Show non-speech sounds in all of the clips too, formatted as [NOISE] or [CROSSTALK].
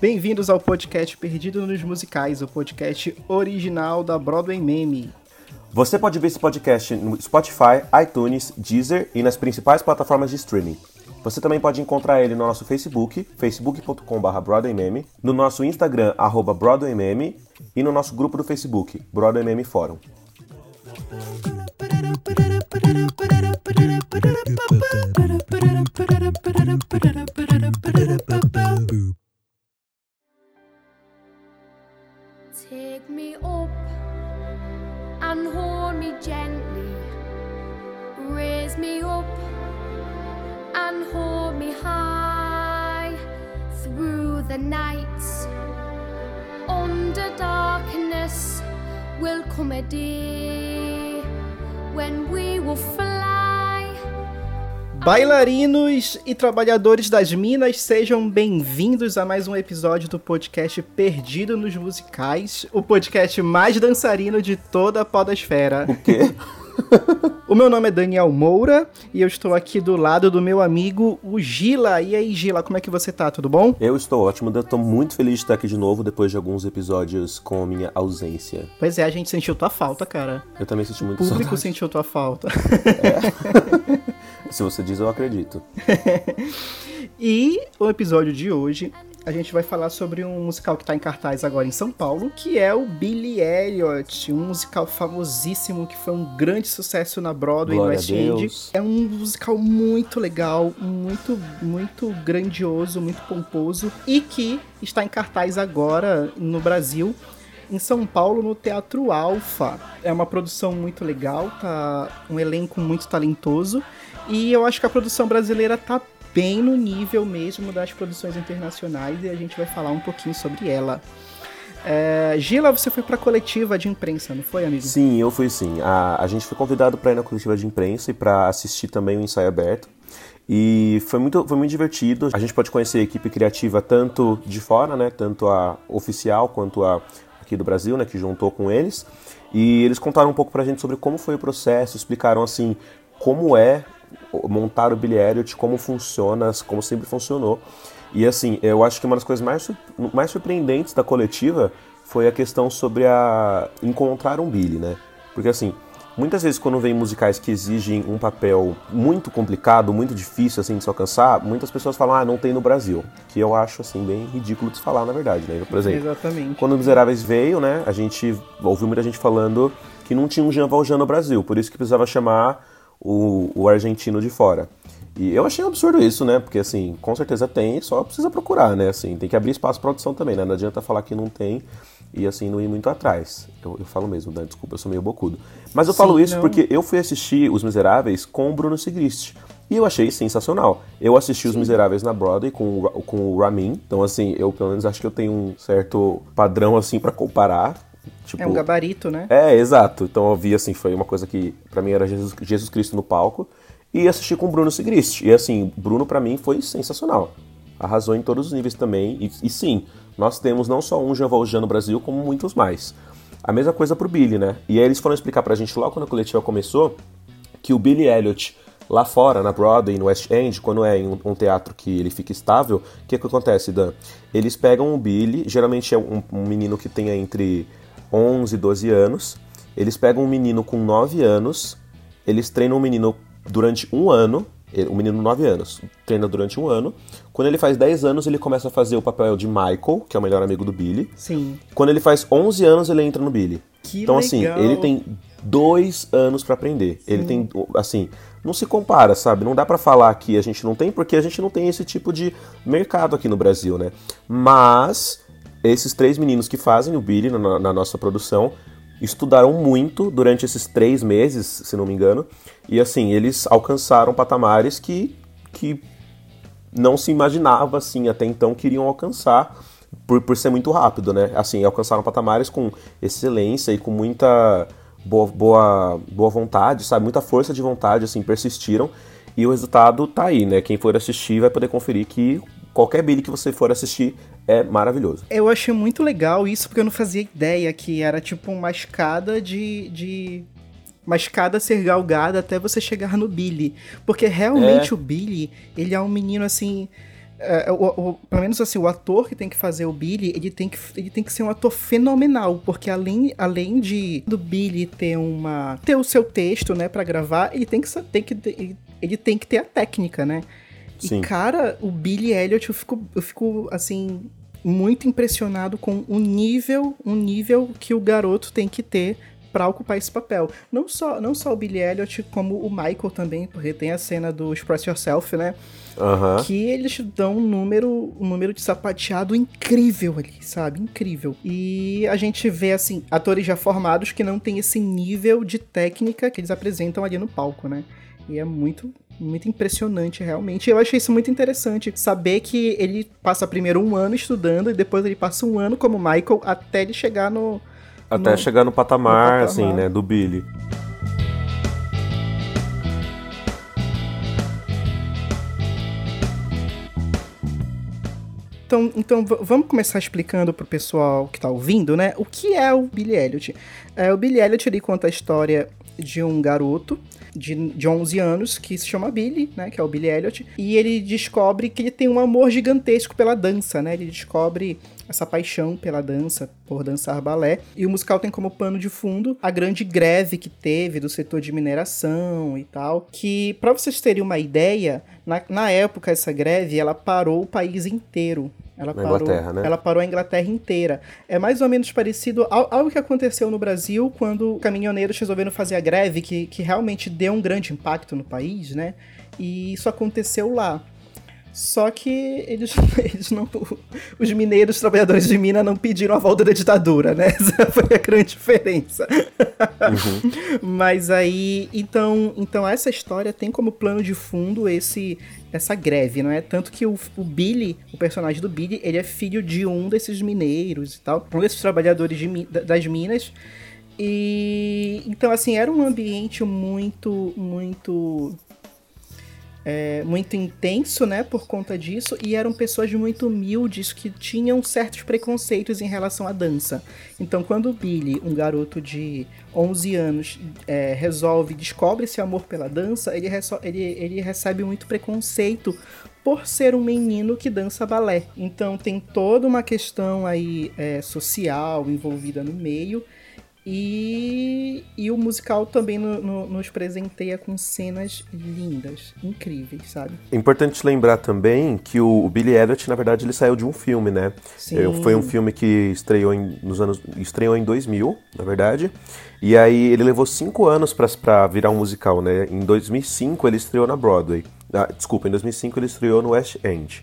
Bem-vindos ao podcast Perdido nos Musicais, o podcast original da Broadway Meme. Você pode ver esse podcast no Spotify, iTunes, Deezer e nas principais plataformas de streaming. Você também pode encontrar ele no nosso Facebook, facebook.com.br BroadwayMeme, no nosso Instagram, arroba BroadwayMeme e no nosso grupo do Facebook, Broadway Fórum. Take me up and hold me gently. Raise me up and hold me high through the nights. Under darkness will come a day when we will fly. Bailarinos e trabalhadores das minas, sejam bem-vindos a mais um episódio do podcast Perdido nos Musicais, o podcast mais dançarino de toda a podosfera. O quê? [LAUGHS] O meu nome é Daniel Moura e eu estou aqui do lado do meu amigo, o Gila. E aí, Gila, como é que você tá? Tudo bom? Eu estou ótimo, estou muito feliz de estar aqui de novo depois de alguns episódios com a minha ausência. Pois é, a gente sentiu tua falta, cara. Eu também senti O muito público saudade. sentiu tua falta. [LAUGHS] Se você diz, eu acredito. [LAUGHS] E o episódio de hoje a gente vai falar sobre um musical que está em cartaz agora em São Paulo, que é o Billy Elliot, um musical famosíssimo que foi um grande sucesso na Broadway Glória no West End. É um musical muito legal, muito muito grandioso, muito pomposo e que está em cartaz agora no Brasil. Em São Paulo, no Teatro Alfa. É uma produção muito legal, tá um elenco muito talentoso. E eu acho que a produção brasileira tá bem no nível mesmo das produções internacionais e a gente vai falar um pouquinho sobre ela. É, Gila, você foi pra coletiva de imprensa, não foi, amigo? Sim, eu fui sim. A, a gente foi convidado para ir na coletiva de imprensa e para assistir também o ensaio aberto. E foi muito, foi muito divertido. A gente pode conhecer a equipe criativa tanto de fora, né? Tanto a oficial quanto a aqui do Brasil, né? Que juntou com eles. E eles contaram um pouco pra gente sobre como foi o processo, explicaram assim como é montar o Billy Elliot, como funciona, como sempre funcionou. E assim, eu acho que uma das coisas mais, mais surpreendentes da coletiva foi a questão sobre a encontrar um Billy, né? Porque assim, muitas vezes quando vem musicais que exigem um papel muito complicado, muito difícil assim de se alcançar, muitas pessoas falam: "Ah, não tem no Brasil", que eu acho assim bem ridículo de se falar, na verdade, né? Por exemplo, Exatamente. quando o Miseráveis veio, né, a gente ouviu muita gente falando que não tinha um Jean Valjean no Brasil, por isso que precisava chamar o, o argentino de fora. E eu achei um absurdo isso, né? Porque assim, com certeza tem, só precisa procurar, né? Assim, tem que abrir espaço para produção também, né? Não adianta falar que não tem e assim não ir muito atrás. Eu, eu falo mesmo, né? Desculpa, eu sou meio bocudo. Mas eu Sim, falo isso não. porque eu fui assistir Os Miseráveis com o Bruno Sigrist. E eu achei sensacional. Eu assisti Os Miseráveis na Broadway com, o com o Ramin. Então, assim, eu pelo menos acho que eu tenho um certo padrão, assim, para comparar. Tipo, É um gabarito, né? é, exato. Então eu vi assim, foi uma coisa que pra mim era Jesus, Jesus Cristo no palco. E assisti com o Bruno Sigrist. E assim, Bruno pra mim foi sensacional. Arrasou em todos os níveis também. E, e sim, nós temos não só um Jean Valjean no Brasil, como muitos mais. A mesma coisa pro Billy, né? E aí eles foram explicar pra gente logo quando a coletiva começou que o Billy Elliot lá fora, na Broadway, no West End, quando é em um, um teatro que ele fica estável, o que, que acontece, Dan? Eles pegam o Billy, geralmente é um, um menino que tem entre 11 e 12 anos, eles pegam um menino com 9 anos, eles treinam o menino durante um ano, o menino 9 anos, treina durante um ano, quando ele faz 10 anos ele começa a fazer o papel de Michael, que é o melhor amigo do Billy, Sim. quando ele faz 11 anos, ele entra no Billy. Que então, assim, legal. ele tem dois anos pra aprender. Ele tem, assim, não se compara, sabe? Não dá pra falar que a gente não tem, porque a gente não tem esse tipo de mercado aqui no Brasil, né? Mas esses três meninos que fazem o Billy na, na nossa produção estudaram muito durante esses três meses, se não me engano, e assim, eles alcançaram patamares que, que não se imaginava, assim, até então que iriam alcançar por, por ser muito rápido, né? Assim, alcançaram patamares com excelência e com muita boa, boa, boa vontade, sabe? Muita força de vontade, assim, persistiram. E o resultado tá aí, né? Quem for assistir vai poder conferir que qualquer Billy que você for assistir é maravilhoso. Eu achei muito legal isso, porque eu não fazia ideia que era tipo uma escada de. de... Uma escada ser galgada até você chegar no Billy. Porque realmente É. o Billy, ele é um menino assim. é, o- o- pelo menos assim, o ator que tem que fazer o Billy, ele tem que, ele tem que ser um ator fenomenal, porque além, além de do Billy ter uma ter o seu texto, né, para gravar, ele tem que tem que ele, ele tem que ter a técnica, né? Sim. E cara, o Billy Elliot, eu fico, eu fico assim muito impressionado com o nível, um nível que o garoto tem que ter pra ocupar esse papel. Não só, não só o Billy Elliot, como o Michael também, porque tem a cena do Express Yourself, né? Aham. Que eles dão um número, um número de sapateado incrível ali, sabe? Incrível. E a gente vê, assim, atores já formados que não têm esse nível de técnica que eles apresentam ali no palco, né? E é muito, muito impressionante, realmente. Eu achei isso muito interessante, saber que ele passa primeiro um ano estudando e depois ele passa um ano como Michael até ele chegar no. Até no- chegar no patamar, no assim, patamar. né, do Billy. Então, então vamos começar explicando pro pessoal que tá ouvindo, né? O que é o Billy Elliot? É, o Billy Elliot ele conta a história de um garoto de, de 11 anos que se chama Billy, né? Que é o Billy Elliot. E ele descobre que ele tem um amor gigantesco pela dança, né? Ele descobre essa paixão pela dança, por dançar balé. E o musical tem como pano de fundo a grande greve que teve do setor de mineração e tal. Que, pra vocês terem uma ideia, na, na época essa greve, ela parou o país inteiro. Ela Na parou, Inglaterra, né? ela parou a Inglaterra inteira. É mais ou menos parecido ao, ao que aconteceu no Brasil quando caminhoneiros resolveram fazer a greve, que, que realmente deu um grande impacto no país, né? E isso aconteceu lá. Só que eles, [LAUGHS] eles não. Os mineiros, os trabalhadores de mina, não pediram a volta da ditadura, né? [LAUGHS] Essa foi a grande diferença. [LAUGHS] Mas aí. Então, então, essa história tem como plano de fundo esse essa greve, não é? Tanto que o, o Billy, o personagem do Billy, ele é filho de um desses mineiros e tal, um desses trabalhadores de das minas. E então assim, era um ambiente muito muito é, muito intenso, né, por conta disso, e eram pessoas muito humildes que tinham certos preconceitos em relação à dança. Então, quando o Billy, um garoto de 11 anos, é, resolve, descobre esse amor pela dança, ele, ele, ele recebe muito preconceito por ser um menino que dança balé. Então, tem toda uma questão aí é, social envolvida no meio. E, e o musical também no- no- nos presenteia com cenas lindas, incríveis, sabe? É importante lembrar também que o, o Billy Elliot, na verdade, ele saiu de um filme, né? Sim. Foi um filme que estreou em, nos anos, estreou em 2000, na verdade. E aí ele levou cinco anos pra- pra virar um musical, né? Em 2005 ele estreou na Broadway. Ah, desculpa, em 2005 ele estreou no West End.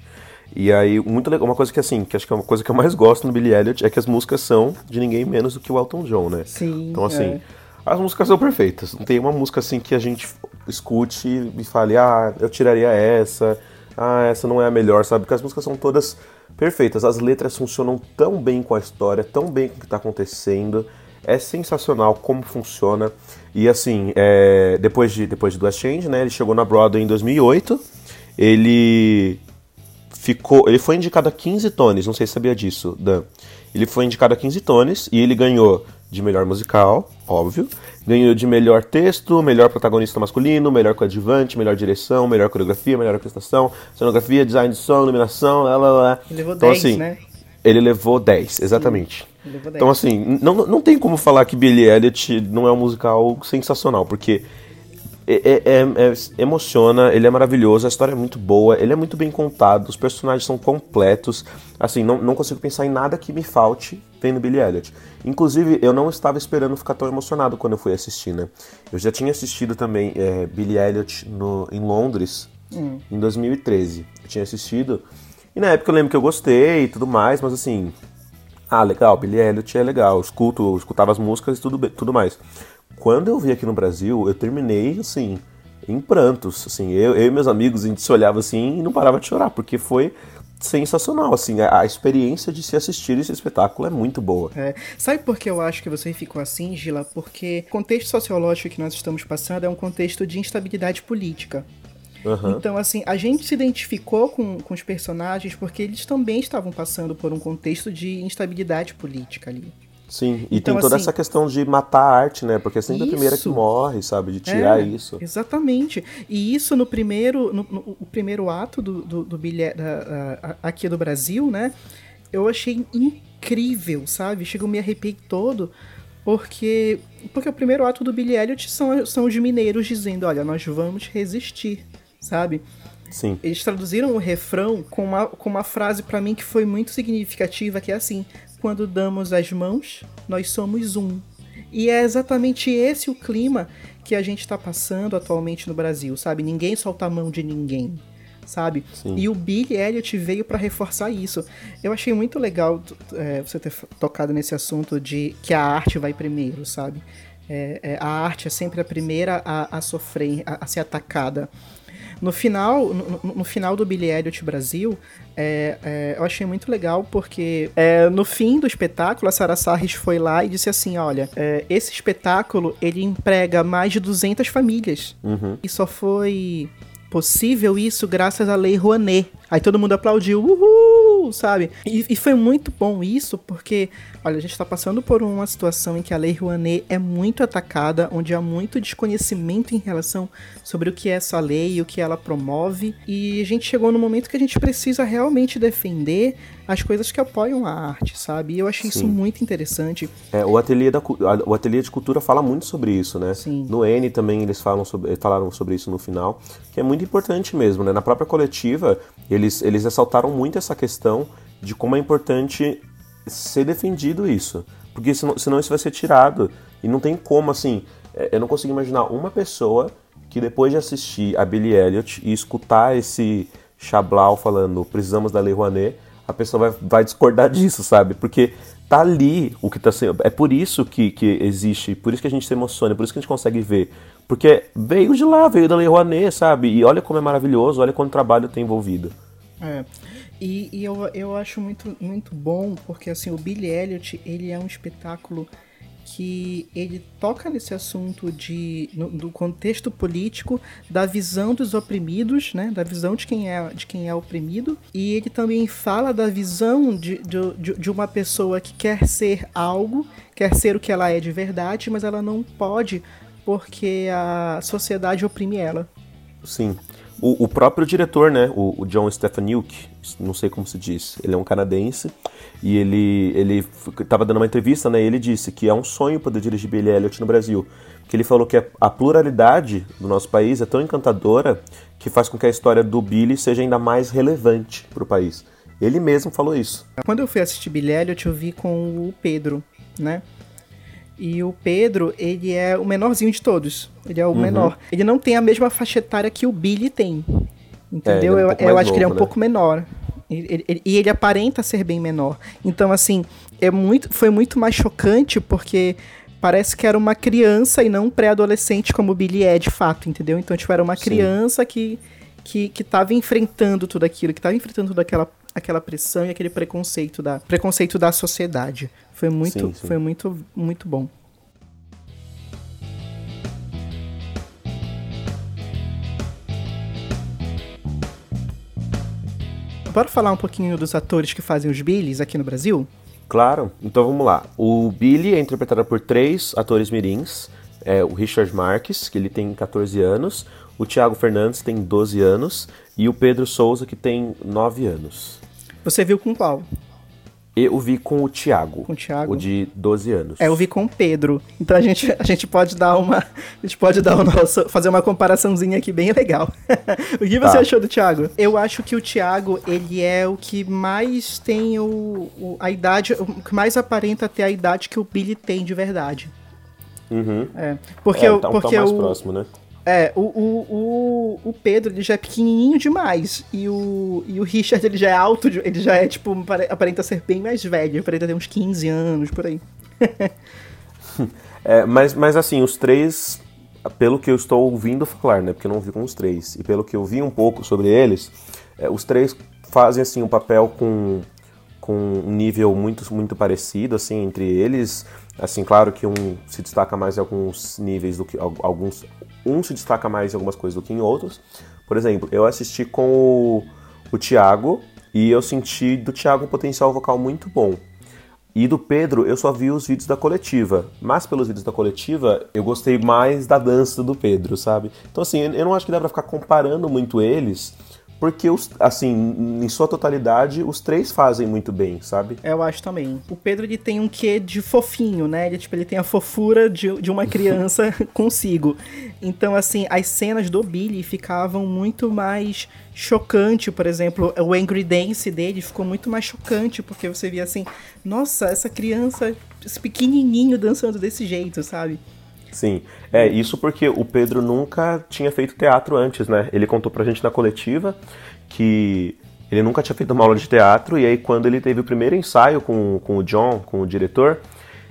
E aí, muito legal, uma coisa que assim, que acho que é uma coisa que eu mais gosto no Billy Elliot é que as músicas são de ninguém menos do que o Elton John, né? Sim, Então assim, é. as músicas são perfeitas. Não tem uma música assim que a gente escute e fale, ah, eu tiraria essa, ah, essa não é a melhor, sabe? Porque as músicas são todas perfeitas. As letras funcionam tão bem com a história, tão bem com o que tá acontecendo. É sensacional como funciona. E assim, é, depois, de, depois de do West End, né? Ele chegou na Broadway em 2008. Ele ficou. Ele foi indicado a 15 Tones, não sei se sabia disso, Dan. Ele foi indicado a 15 Tones e ele ganhou de melhor musical, óbvio. Ganhou de melhor texto, melhor protagonista masculino, melhor coadjuvante, melhor direção, melhor coreografia, melhor orquestração, cenografia, design de som, iluminação, lá, lá, lá. Ele levou Então, 10, assim, né? Ele levou 10, exatamente. Ele levou 10. Então, assim, não, não tem como falar que Billy Elliot não é um musical sensacional, porque é, é- é- é- emociona, ele é maravilhoso, a história é muito boa, ele é muito bem contado, os personagens são completos. Assim, não, não consigo pensar em nada que me falte vendo Billy Elliot. Inclusive, eu não estava esperando ficar tão emocionado quando eu fui assistir, né? Eu já tinha assistido também é, Billy Elliot no, em Londres em 2013. Eu tinha assistido. E na época eu lembro que eu gostei e tudo mais, mas assim, ah, legal, Billy Elliot é legal, eu escuto, eu escutava as músicas e tudo, tudo mais. Quando eu vi aqui no Brasil, eu terminei, assim, em prantos, assim, eu, eu e meus amigos, a gente se olhava assim e não parava de chorar, porque foi sensacional, assim, a, a experiência de se assistir esse espetáculo é muito boa. É. Sabe por que eu acho que você ficou assim, Gila? Porque o contexto sociológico que nós estamos passando é um contexto de instabilidade política. Uhum. Então, assim, a gente se identificou com, com os personagens porque eles também estavam passando por um contexto de instabilidade política ali. Sim, e Então, tem toda assim- essa questão de matar a arte, né? Porque é sempre a primeira que Isso. morre, sabe? De tirar É, isso. Exatamente. E isso no primeiro, no, no- o primeiro ato do, do, do bilhete aqui do Brasil, né? Eu achei incrível, sabe? Chegou me arrepiei todo, porque porque o primeiro ato do Billy Elliot são, são os mineiros dizendo, olha, nós vamos resistir, sabe? Sim. Eles traduziram o refrão com uma, com uma frase pra mim que foi muito significativa, que é assim: quando damos as mãos, nós somos um. E é exatamente esse o clima que a gente tá passando atualmente no Brasil, sabe? Ninguém solta a mão de ninguém, sabe? Sim. E o Billy Elliot veio pra reforçar isso. Eu achei muito legal é, você ter tocado nesse assunto de que a arte vai primeiro, sabe? É, é, a arte é sempre a primeira a, a sofrer, a, a ser atacada. No final, no, no- final do Billy Elliot Brasil, é, é, eu achei muito legal porque é, no fim do espetáculo a Sarah Sarris foi lá e disse assim, olha, é, esse espetáculo ele emprega mais de 200 famílias Uhum. e só foi possível isso graças à Lei Rouanet. Aí todo mundo aplaudiu, uhul, sabe? E, e foi muito bom isso, porque, olha, a gente está passando por uma situação em que a Lei Rouanet é muito atacada, onde há muito desconhecimento em relação sobre o que é essa lei e o que ela promove. E a gente chegou no momento que a gente precisa realmente defender as coisas que apoiam a arte, sabe? E eu achei isso Sim. muito interessante. É, o, ateliê da, o ateliê de cultura fala muito sobre isso, né? Sim. No N também eles falam sobre, falaram sobre isso no final, que é muito importante mesmo, né? Na própria coletiva, eles, eles ressaltaram muito essa questão de como é importante ser defendido isso. Porque senão, senão isso vai ser tirado. E não tem como, assim, é, eu não consigo imaginar uma pessoa que depois de assistir a Billie Elliot e escutar esse Chablau falando precisamos da Lei Rouanet, a pessoa vai, vai discordar disso, sabe? Porque tá ali o que tá sendo. É por isso que, que existe, por isso que a gente se emociona, por isso que a gente consegue ver. Porque veio de lá, veio da Lei Rouanet, sabe? E olha como é maravilhoso, olha quanto trabalho tem envolvido. É. E, e eu, eu acho muito, muito bom, porque assim, o Billy Elliot, ele é um espetáculo que ele toca nesse assunto de, no- do contexto político, da visão dos oprimidos, né? Da visão de quem é, de quem é oprimido. E ele também fala da visão de, de, de- uma pessoa que quer ser algo, quer ser o que ela é de verdade, mas ela não pode porque a sociedade oprime ela. Sim. O, o próprio diretor, né, o, o John Stefanuc, não sei como se diz, ele é um canadense e ele ele estava dando uma entrevista, né, e ele disse que é um sonho poder dirigir Billy Elliot no Brasil, que ele falou que a, a pluralidade do nosso país é tão encantadora que faz com que a história do Billy seja ainda mais relevante para o país. Ele mesmo falou isso. Quando eu fui assistir Billy Elliot, eu vi com o Pedro, né? E o Pedro, ele é o menorzinho de todos. Ele é Uhum. o menor. Ele não tem a mesma faixa etária que o Billy tem. Entendeu? É, ele é um eu eu mais acho que ele é um novo, né? pouco menor. Ele- ele- E ele, aparenta ser bem menor. Então, assim, é muito, foi muito mais chocante porque parece que era uma criança e não um pré-adolescente como o Billy é de fato, entendeu? Então, tipo, era uma Sim. criança que, que, que tava enfrentando tudo aquilo, que tava enfrentando toda aquela, aquela pressão e aquele preconceito da, preconceito da sociedade. Foi muito, Sim, sim. foi muito, muito bom. Bora falar um pouquinho dos atores que fazem os Billys aqui no Brasil? Claro, então vamos lá. O Billy é interpretado por três atores mirins. É o Richard Marques, que ele tem 14 anos, o Thiago Fernandes tem 12 anos e o Pedro Souza, que tem 9 anos. Você viu com qual? Eu vi com o Thiago, Com o Thiago? o de 12 anos. É, eu vi com o Pedro. Então a gente, a gente pode dar uma. A gente pode dar o nosso. fazer uma comparaçãozinha aqui bem legal. [LAUGHS] o que você Tá. achou do Thiago? Eu acho que o Thiago, ele é o que mais tem o, o- a idade. O que mais aparenta ter a idade que o Billy tem de verdade. Uhum. É. Porque, é, tá, porque tá mais o, próximo, né? É, o, o, o, o Pedro, ele já é pequenininho demais. E o, e o Richard, ele já é alto, ele já é, tipo, pare- aparenta ser bem mais velho. Aparenta ter uns 15 anos, por aí. [LAUGHS] É, mas, mas assim, os três, pelo que eu estou ouvindo falar, né? Porque eu não vi com os três, e pelo que eu vi um pouco sobre eles, é, os três fazem assim um papel com, com um nível muito, muito parecido assim entre eles. Assim, claro que um se destaca mais em alguns níveis do que alguns um se destaca mais em algumas coisas do que em outros. Por exemplo, eu assisti com o, o Thiago e eu senti do Thiago um potencial vocal muito bom. E do Pedro, eu só vi os vídeos da coletiva. Mas pelos vídeos da coletiva, eu gostei mais da dança do Pedro, sabe? Então, assim, eu não acho que dá pra ficar comparando muito eles, porque, os, assim, em sua totalidade, os três fazem muito bem, sabe? Eu acho também. O Pedro, ele tem um quê de fofinho, né? Ele, tipo, ele tem a fofura de, de uma criança [LAUGHS] consigo. Então, assim, as cenas do Billy ficavam muito mais chocante, por exemplo, o Angry Dance dele ficou muito mais chocante, porque você via assim, nossa, essa criança, esse pequenininho dançando desse jeito, sabe? Sim, é isso porque o Pedro nunca tinha feito teatro antes, né? Ele contou pra gente na coletiva que ele nunca tinha feito uma aula de teatro, e aí quando ele teve o primeiro ensaio com, com o John, com o diretor,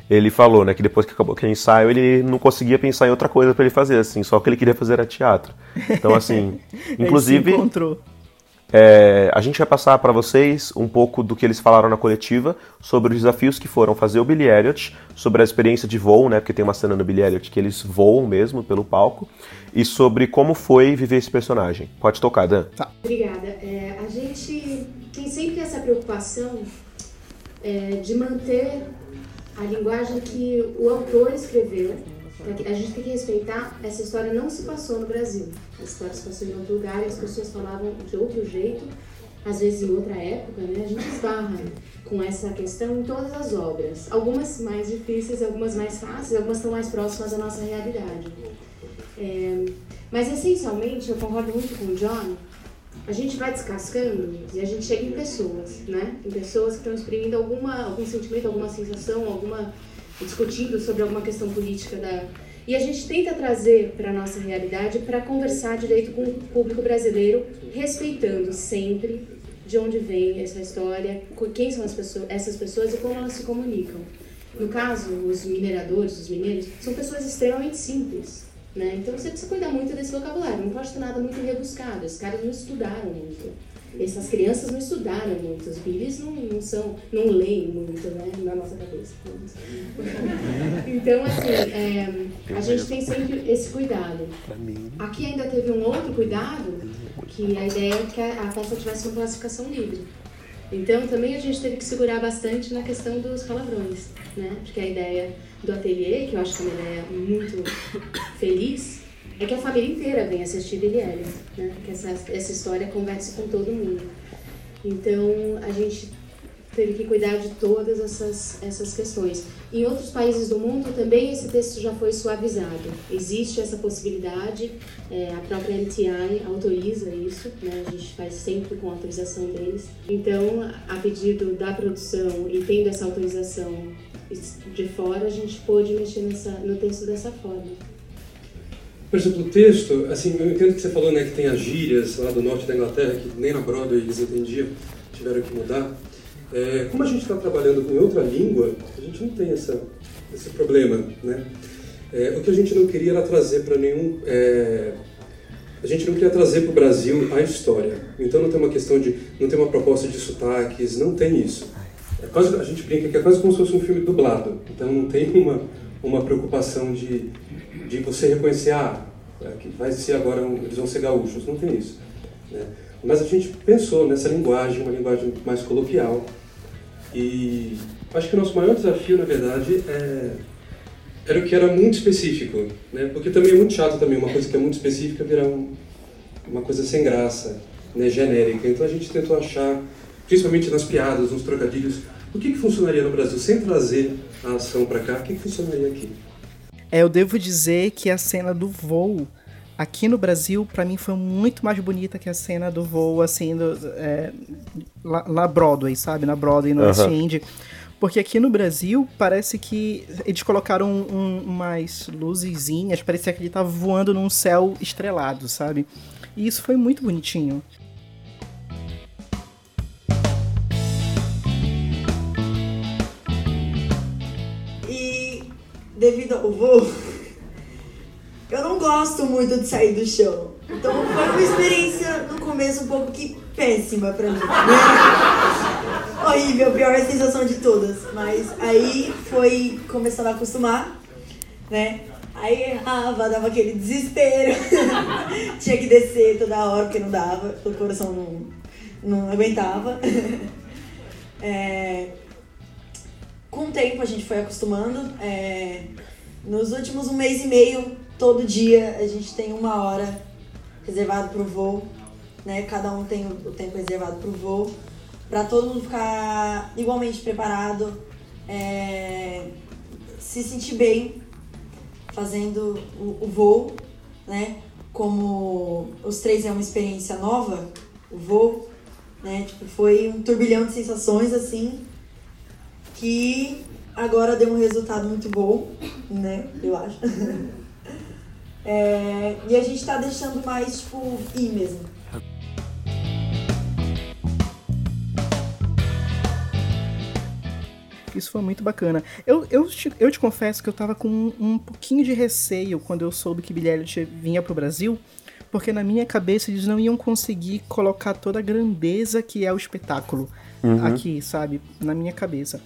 ele falou, né, que depois que acabou aquele ensaio, ele não conseguia pensar em outra coisa para ele fazer, assim, só o que ele queria fazer era teatro. Então, assim, [LAUGHS] inclusive... ele se encontrou. É, a gente vai passar para vocês um pouco do que eles falaram na coletiva sobre os desafios que foram fazer o Billy Elliot, sobre a experiência de voo, né? Porque tem uma cena no Billy Elliot que eles voam mesmo pelo palco, e sobre como foi viver esse personagem. Pode tocar, Dan. Tá. Obrigada. É, a gente tem sempre essa preocupação é, de manter a linguagem que o autor escreveu a gente tem que respeitar, essa história não se passou no Brasil. A história se passou em outro lugar e as pessoas falavam de outro jeito, às vezes em outra época, né? A gente esbarra com essa questão em todas as obras. Algumas mais difíceis, algumas mais fáceis, algumas estão mais próximas da nossa realidade. É, mas essencialmente, eu concordo muito com o John, a gente vai descascando e a gente chega em pessoas, né? Em pessoas que estão exprimindo alguma, algum sentimento, alguma sensação, alguma discutindo sobre alguma questão política da e a gente tenta trazer para a nossa realidade para conversar direito com o público brasileiro, respeitando sempre de onde vem essa história, quem são as pessoas, essas pessoas e como elas se comunicam. No caso, os mineradores, os mineiros, são pessoas extremamente simples. Né? Então você precisa cuidar muito desse vocabulário, não pode ter nada muito rebuscado, os caras não estudaram muito. Essas crianças não estudaram muito, os billys não, não são, não leem muito, né, na nossa cabeça. [LAUGHS] Então, assim, é, a gente tem sempre esse cuidado. Aqui ainda teve um outro cuidado, que a ideia é que a peça tivesse uma classificação livre. Então, também a gente teve que segurar bastante na questão dos palavrões, né? Porque a ideia do ateliê, que eu acho que é uma ideia muito feliz, é que a família inteira vem assistir Elliot, né? Que essa, essa história converse com todo mundo. Então, a gente teve que cuidar de todas essas, essas questões. Em outros países do mundo também esse texto já foi suavizado. Existe essa possibilidade, é, a própria NTI autoriza isso, né? a gente faz sempre com autorização deles. Então, a pedido da produção e tendo essa autorização de fora, a gente pôde mexer nessa, no texto dessa forma. Por exemplo, o texto, assim, eu entendo que você falou né, que tem as gírias lá do norte da Inglaterra, que nem na Broadway eles entendiam, tiveram que mudar. É, como a gente está trabalhando com outra língua, a gente não tem essa, esse problema, né? É, o que a gente não queria era trazer para nenhum... É, a gente não queria trazer para o Brasil a história. Então não tem uma questão de... não tem uma proposta de sotaques, não tem isso. É quase, a gente brinca que é quase como se fosse um filme dublado. Então não tem uma, uma preocupação de de você reconhecer, ah, é, que vai ser agora, um, eles vão ser gaúchos, não tem isso. Né? Mas a gente pensou nessa linguagem, uma linguagem mais coloquial, e acho que o nosso maior desafio, na verdade, é, era o que era muito específico, né? porque também é muito chato também, uma coisa que é muito específica virar um, uma coisa sem graça, né? genérica. Então a gente tentou achar, principalmente nas piadas, nos trocadilhos, o que, que funcionaria no Brasil sem trazer a ação para cá, o que, que funcionaria aqui. É, eu devo dizer que a cena do voo aqui no Brasil, para mim, foi muito mais bonita que a cena do voo, assim, do, é, na Broadway, sabe? Na Broadway, no West End. Porque aqui no Brasil, parece que eles colocaram um, umas luzezinhas, parecia que ele tava voando num céu estrelado, sabe? E isso foi muito bonitinho. Devido ao voo, eu não gosto muito de sair do chão. Então foi uma experiência no começo um pouco que péssima pra mim. Né? Horrível, pior sensação de todas. Mas aí foi começando a acostumar, né? Aí errava, dava aquele desespero. [LAUGHS] Tinha que descer toda hora porque não dava, o coração não, não aguentava. É... Com o tempo a gente foi acostumando. É... Nos últimos um mês e meio, todo dia a gente tem uma hora reservado para o voo, né? Cada um tem o tempo reservado para o voo, para todo mundo ficar igualmente preparado, é... se sentir bem fazendo o, o voo, né? Como os três é uma experiência nova, o voo, né? Tipo, foi um turbilhão de sensações assim que agora deu um resultado muito bom, né? Eu acho. [LAUGHS] é, e a gente tá deixando mais, tipo, ir mesmo. Isso foi muito bacana. Eu, eu, te, eu te confesso que eu tava com um, um pouquinho de receio quando eu soube que Billie Eilish vinha pro Brasil, porque na minha cabeça eles não iam conseguir colocar toda a grandeza que é o espetáculo uhum. aqui, sabe? Na minha cabeça.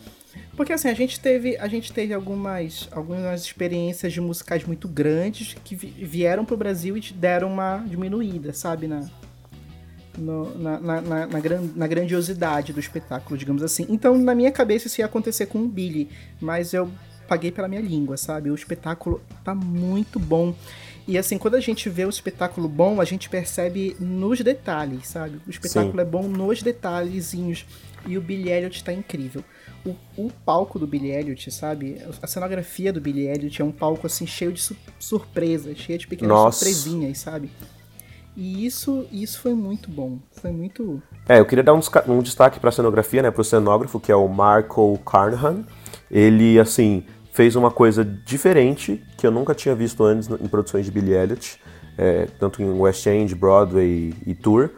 Porque assim, a gente teve, a gente teve algumas, algumas experiências de musicais muito grandes que vieram pro Brasil e deram uma diminuída, sabe? Na, no, na, na, na, na, na, grandiosidade do espetáculo, digamos assim. Então, na minha cabeça, isso ia acontecer com o Billy, mas eu paguei pela minha língua, sabe? O espetáculo tá muito bom. E assim, quando a gente vê o espetáculo bom, a gente percebe nos detalhes, sabe? O espetáculo Sim. é bom nos detalhezinhos. E o Billy Elliot tá incrível. O, o, palco do Billy Elliot, sabe? A cenografia do Billy Elliot é um palco assim cheio de su surpresas, cheio de pequenas Nossa. surpresinhas, sabe? E isso, isso foi muito bom. Foi muito. É, eu queria dar um, um destaque para a cenografia, né, para o cenógrafo, que é o Marco Carnahan. Ele, assim, fez uma coisa diferente que eu nunca tinha visto antes em produções de Billy Elliot, é, tanto em West End, Broadway e Tour,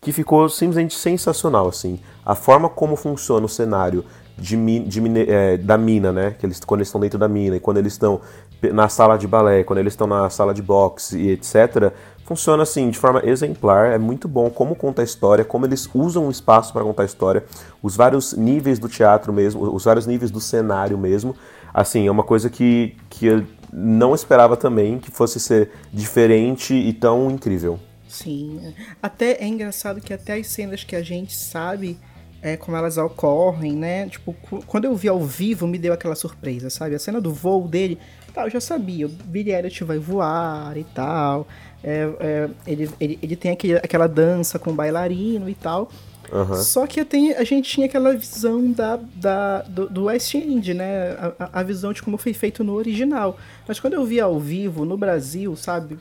que ficou simplesmente sensacional, assim. A forma como funciona o cenário de, de, é, da mina, né? Que eles, quando eles estão dentro da mina e quando eles estão na sala de balé, quando eles estão na sala de boxe e etc funciona assim, de forma exemplar, é muito bom como conta a história, como eles usam o espaço para contar a história, os vários níveis do teatro mesmo, os vários níveis do cenário mesmo. Assim, é uma coisa que, que eu não esperava também que fosse ser diferente e tão incrível. Sim, até é engraçado que até as cenas que a gente sabe é, como elas ocorrem, né? Tipo, quando eu vi ao vivo, me deu aquela surpresa, sabe? A cena do voo dele, tá, eu já sabia, o Billy Elliot vai voar e tal. É, é, ele, ele, ele tem aquele, aquela dança com bailarino e tal. Uhum. Só que tenho, a gente tinha aquela visão da, da, do, do West End, né? A, a, visão de como foi feito no original. Mas quando eu vi ao vivo, no Brasil, sabe?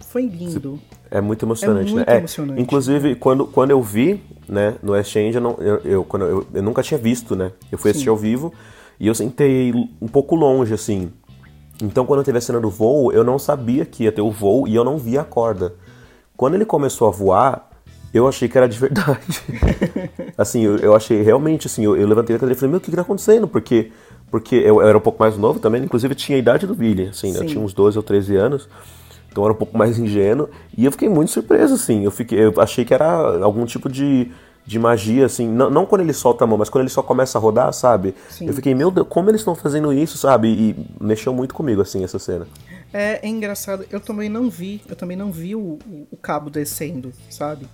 Foi lindo. É muito emocionante, é muito né? É, emocionante. inclusive, quando, quando eu vi, né, no West End, eu, não, eu, eu, quando eu, eu nunca tinha visto, né? Eu fui Sim. assistir ao vivo e eu sentei um pouco longe, assim. Então, quando teve a cena do voo, eu não sabia que ia ter o voo e eu não via a corda. Quando ele começou a voar, eu achei que era de verdade. [LAUGHS] assim, eu, eu, achei realmente, assim, eu, eu levantei a cadeira e falei, meu, o que, que tá acontecendo? Porque, porque eu, eu, era um pouco mais novo também, inclusive tinha a idade do Billy, assim, né? eu tinha uns 12 ou 13 anos, então era um pouco mais ingênuo, e eu fiquei muito surpreso, assim, eu, fiquei, eu achei que era algum tipo de de magia, assim, não, não quando ele solta a mão, mas quando ele só começa a rodar, sabe? Sim. Eu fiquei, meu Deus, como eles estão fazendo isso, sabe? E mexeu muito comigo, assim, essa cena. É, é engraçado, eu também não vi, eu também não vi o, o cabo descendo, sabe?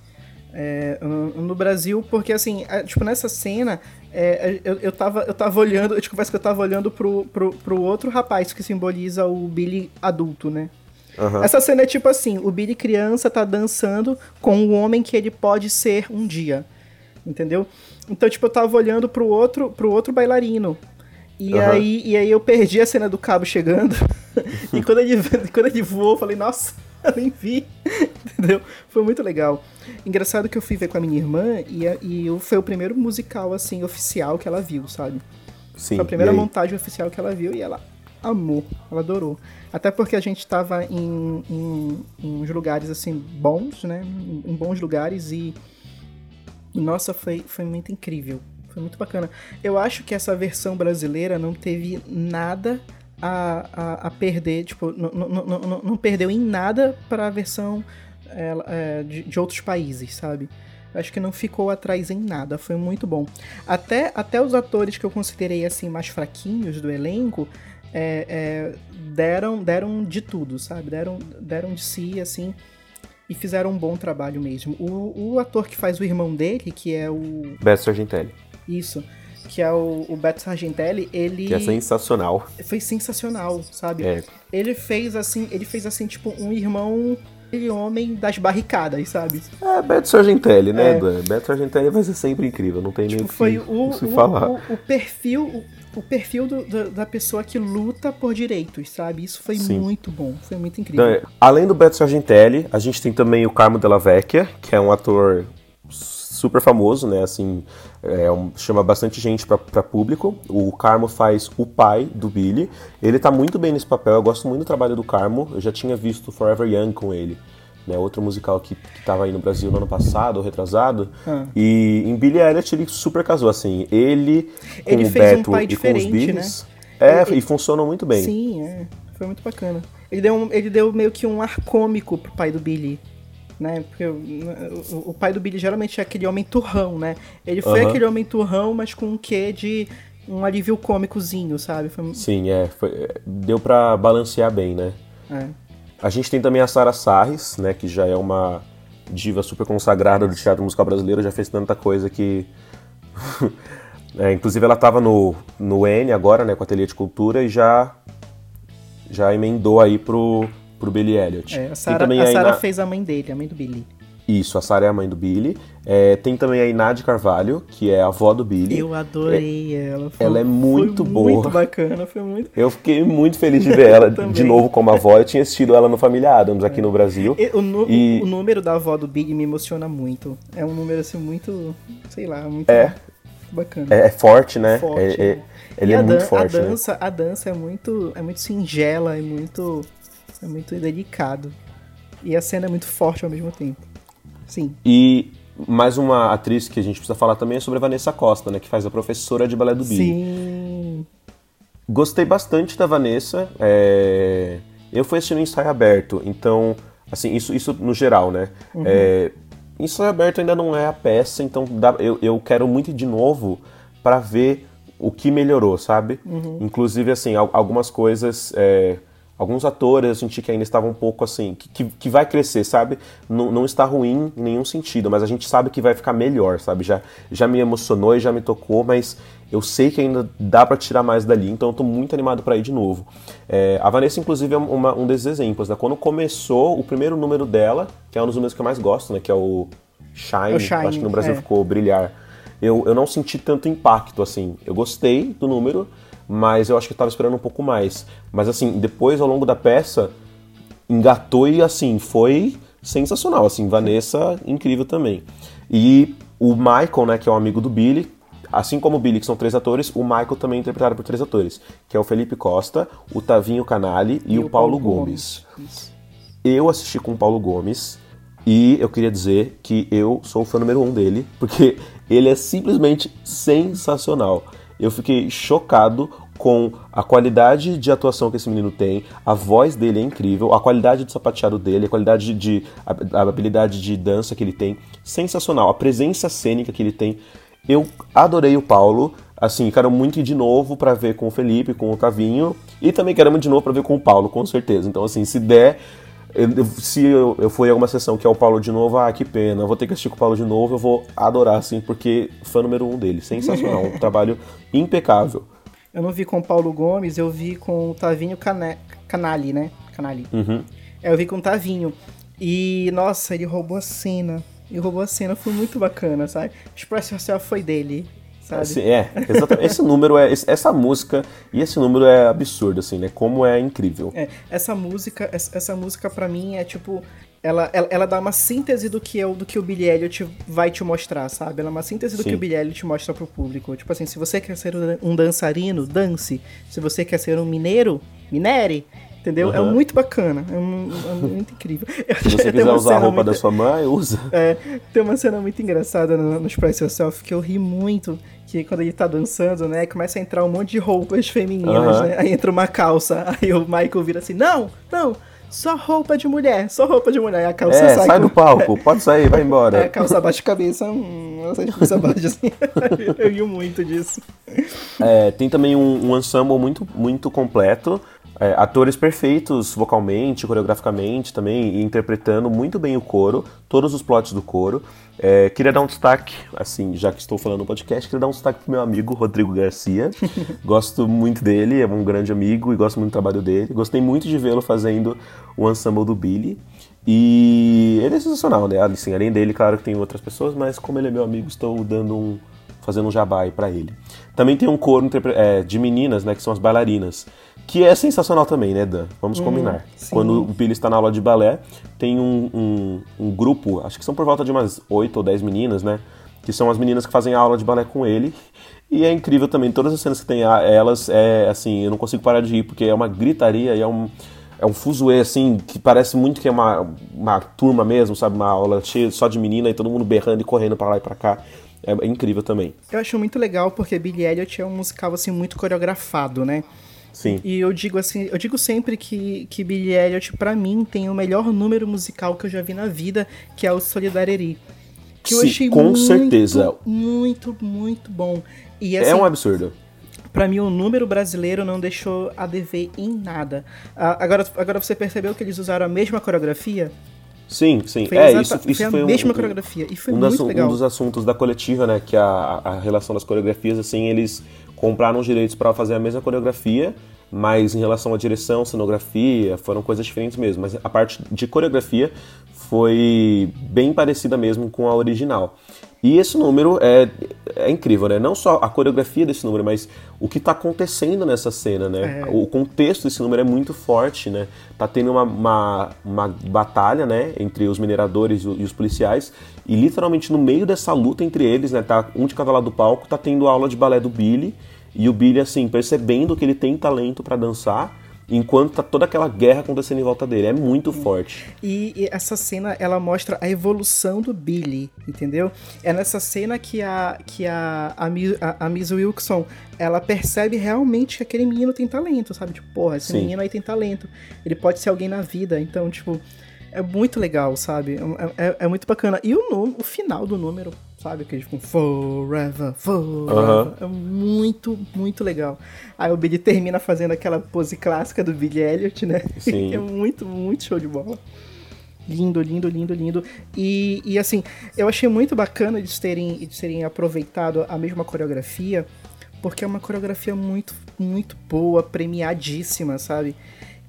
É, no, no, Brasil, porque assim, é, tipo, nessa cena, é, eu, eu, tava, eu tava olhando, eu te confesso que eu tava olhando pro, pro, pro outro rapaz que simboliza o Billy adulto, né? Uhum. Essa cena é tipo assim: o Billy criança tá dançando com o homem que ele pode ser um dia entendeu? Então, tipo, eu tava olhando pro outro, pro outro bailarino. E, uhum. aí, e aí eu perdi a cena do cabo chegando. [LAUGHS] e quando ele, quando ele voou, eu falei, nossa, eu nem vi. Entendeu? Foi muito legal. Engraçado que eu fui ver com a minha irmã e, e foi o primeiro musical, assim, oficial que ela viu, sabe? Sim, foi a primeira montagem oficial que ela viu e ela amou, ela adorou. Até porque a gente tava em, em, em uns lugares, assim, bons, né? Em bons lugares e nossa, foi, foi muito incrível. Foi muito bacana. Eu acho que essa versão brasileira não teve nada a, a, a perder, tipo, não, não, não, não perdeu em nada para a versão é, é, de, de outros países, sabe? Acho que não ficou atrás em nada, foi muito bom. Até, até os atores que eu considerei assim mais fraquinhos do elenco é, é, deram, deram de tudo, sabe? Deram, deram de si, assim, e fizeram um bom trabalho mesmo. O, o ator que faz o irmão dele, que é o. Beto Sargentelli. Isso. Que é o, o Beto Sargentelli, ele. Que é sensacional. Foi sensacional, sabe? É. Ele fez assim, ele fez assim, tipo, um irmão aquele homem das barricadas, sabe? É, Beto Sargentelli, né, É. Dan? Beto Sargentelli vai ser sempre incrível, não tem Tipo, nem o que, foi o, que [LAUGHS] se o, falar. o, o perfil, o, o perfil do- da- da pessoa que luta por direitos, sabe? Isso foi Sim. muito bom, foi muito incrível. É, além do Beto Sargentelli, a gente tem também o Carmo Della Vecchia, que é um ator super famoso, né? Assim, é um- chama bastante gente pra, pra público. O Carmo faz o pai do Billy. Ele tá muito bem nesse papel. Eu gosto muito do trabalho do Carmo. Eu já tinha visto Forever Young com ele. Né, outro musical que, que tava aí no Brasil no ano passado, ou retrasado. Ah. E em Billy Elliot ele super casou, assim. Ele com Ele o um Beto pai e com os Billys. É, Ele- e funcionam muito bem. Sim, é. Foi muito bacana. Ele deu, um- ele deu meio que um ar cômico pro pai do Billy. Né? Porque o, o- pai do Billy geralmente é aquele homem turrão, né? Ele foi Aham. aquele homem turrão, mas com um quê de um alívio cômicozinho, sabe? Foi, Sim, é, foi- é, deu pra balancear bem, né? é. A gente tem também a Sara Sarris, né, que já é uma diva super consagrada do teatro musical brasileiro, já fez tanta coisa que... [LAUGHS] É, inclusive ela estava no, no N agora, né, com a Ateliê de Cultura, e já, já emendou aí pro, pro Billy Elliot. É, a Sarah, a Sarah fez a mãe dele, a mãe do Billy. Isso, a Sara é a mãe do Billy. É, tem também a Inade Carvalho, que é a avó do Billy. Eu adorei ela. Foi, ela é muito foi boa. Muito bacana, foi muito. Eu fiquei muito feliz de ver ela [LAUGHS] de novo como avó. Eu tinha assistido ela no Família Adams aqui no Brasil. E O, nu- E- o número da avó do Billy me emociona muito. É um número assim muito, sei lá, muito É. bacana. É, é forte, né? Forte, É- é- né? ele E é muito forte, a né? dança, a dança é muito, é muito singela, é muito, é muito delicado. E a cena é muito forte ao mesmo tempo. Sim. E mais uma atriz que a gente precisa falar também é sobre a Vanessa Costa, né? Que faz a professora de balé do Billy. Sim. Gostei bastante da Vanessa. é, Eu fui assistir no ensaio aberto, então, assim, isso, isso no geral, né? Uhum. É, Ensaio aberto ainda não é a peça, então dá- eu, eu quero muito ir de novo pra ver o que melhorou, sabe? Uhum. Inclusive, assim, al- algumas coisas. é, Alguns atores eu senti que ainda estavam um pouco assim, que, que, que vai crescer, sabe? Não, não está ruim em nenhum sentido, mas a gente sabe que vai ficar melhor, sabe? Já, já me emocionou e já me tocou, mas eu sei que ainda dá pra tirar mais dali, então eu tô muito animado pra ir de novo. É, a Vanessa, inclusive, é uma- um desses exemplos, né? Quando começou o primeiro número dela, que é um dos números que eu mais gosto, né? Que é o Shine, o Shine, acho que no Brasil é. ficou Brilhar. Eu, eu não senti tanto impacto, assim. Eu gostei do número, mas eu acho que eu tava esperando um pouco mais. Mas, assim, depois, ao longo da peça, engatou e, assim, foi sensacional. Assim, Vanessa, incrível também. E o Michael, né, que é um amigo do Billy, assim como o Billy, que são três atores, o Michael também é interpretado por três atores, que é o Felipe Costa, o Tavinho Canali e, o Paulo, Gomes. Isso. Eu assisti com o Paulo Gomes e eu queria dizer que eu sou o fã número um dele, [LAUGHS] porque ele é simplesmente sensacional. Eu fiquei chocado com a qualidade de atuação que esse menino tem, a voz dele é incrível, a qualidade de sapateado dele, a qualidade de. a, habilidade de dança que ele tem, sensacional. A presença cênica que ele tem. Eu adorei o Paulo, assim, quero muito ir de novo pra ver com o Felipe, com o Tavinho, e também quero muito de novo pra ver com o Paulo, com certeza. Então, assim, se der, eu- se eu, eu for em alguma sessão que é o Paulo de novo, ah, que pena, eu vou ter que assistir com o Paulo de novo, eu vou adorar, assim, porque fã número um dele, sensacional, um [LAUGHS] trabalho impecável. Eu não vi com o Paulo Gomes, eu vi com o Tavinho Cane... Canali, né? Canali. Uhum. É, eu vi com o Tavinho. E, nossa, ele roubou a cena. Ele roubou a cena, foi muito bacana, sabe? Express Yourself foi dele, sabe? Assim, é, exatamente. Esse número é. Essa música e esse número é absurdo, assim, né? Como é incrível. É, essa música, essa, música para mim é tipo, ela, ela, ela dá uma síntese do que é o do que o Billy Elliot vai te mostrar, sabe? Ela é uma síntese do Sim. que o Billy Elliot mostra pro público. Tipo assim, se você quer ser um dançarino, dance. Se você quer ser um mineiro, minere. Entendeu? É Uhum. muito bacana. É, um- é muito incrível. [LAUGHS] Se você quiser usar a roupa da sua mãe, usa. [LAUGHS] É, tem uma cena muito engraçada no, no Express Yourself que eu ri muito. Que quando ele tá dançando, né? Começa a entrar um monte de roupas femininas, Aham. né? Aí entra uma calça. [LAUGHS] Aí o Michael vira assim: Não, não, só roupa de mulher, só roupa de mulher. Aí a calça É, sai, sai com- do palco, pode sair, vai embora. calça abaixa a cabeça, hum, de cabeça baixa assim. eu rio muito disso. É, tem também um, um ensemble muito, muito completo. É, atores perfeitos vocalmente, coreograficamente também, e interpretando muito bem o coro, todos os plots do coro. É, queria dar um destaque, assim, já que estou falando no podcast, queria dar um destaque pro meu amigo Rodrigo Garcia. [LAUGHS] gosto muito dele, é um grande amigo e gosto muito do trabalho dele. Gostei muito de vê-lo fazendo o ensemble do Billy. E ele é sensacional, né? Assim, além dele, claro que tem outras pessoas, mas como ele é meu amigo, estou dando um, fazendo um jabá aí pra ele. Também tem um coro é, de meninas, né, que são as bailarinas, que é sensacional também, né, Dan? Vamos combinar. sim. Quando o Billy está na aula de balé, tem um, um, um grupo, acho que são por volta de umas 8 ou 10 meninas, né, que são as meninas que fazem a aula de balé com ele. E é incrível também, todas as cenas que tem a- elas, é assim, eu não consigo parar de rir, porque é uma gritaria e é um... É um fuzuê, assim, que parece muito que é uma, uma turma mesmo, sabe? Uma aula cheia só de menina e todo mundo berrando e correndo pra lá e pra cá. É, é incrível também. Eu acho muito legal porque Billy Elliot é um musical assim muito coreografado, né? Sim. E eu digo assim, eu digo sempre que, que Billy Elliot, pra mim, tem o melhor número musical que eu já vi na vida, que é o Solidarity. Que eu Sim, achei com muito, certeza. muito, muito bom. E assim, é um absurdo. pra mim, o número brasileiro não deixou a dever em nada. Ah, agora, agora você percebeu que eles usaram a mesma coreografia? Sim, sim. Foi é, exata- isso, foi isso a foi um, mesma um- coreografia, e foi um, muito das- um legal. dos assuntos da coletiva, né? Que a, a relação das coreografias, assim, eles compraram os direitos para fazer a mesma coreografia, mas em relação à direção, cenografia, foram coisas diferentes mesmo. Mas a parte de coreografia foi bem parecida mesmo com a original. E esse número é, é incrível, né? Não só a coreografia desse número, mas o que tá acontecendo nessa cena, né? É. O contexto desse número é muito forte, né? Tá tendo uma, uma, uma batalha, né? Entre os mineradores e os policiais. E literalmente no meio dessa luta entre eles, né? Tá um de cada lado do palco, tá tendo aula de balé do Billy. E o Billy, assim, percebendo que ele tem talento pra dançar. Enquanto tá toda aquela guerra acontecendo em volta dele. É muito forte. E, e essa cena, ela mostra a evolução do Billy, entendeu? É nessa cena que a, que a, a, a, a Miss Wilson, ela percebe realmente que aquele menino tem talento, sabe? Tipo, porra, esse Sim. menino aí tem talento. Ele pode ser alguém na vida. Então, tipo, é muito legal, sabe? É, é- é muito bacana. E o, nome, o final do número, sabe? Aquele tipo, forever, forever. É muito, muito legal. Aí o Billy termina fazendo aquela pose clássica do Billy Elliot, né? Sim. [LAUGHS] é muito, muito show de bola. Lindo, lindo, lindo, lindo. E, e assim, eu achei muito bacana eles terem, eles terem aproveitado a mesma coreografia, porque é uma coreografia muito, muito boa, premiadíssima, sabe?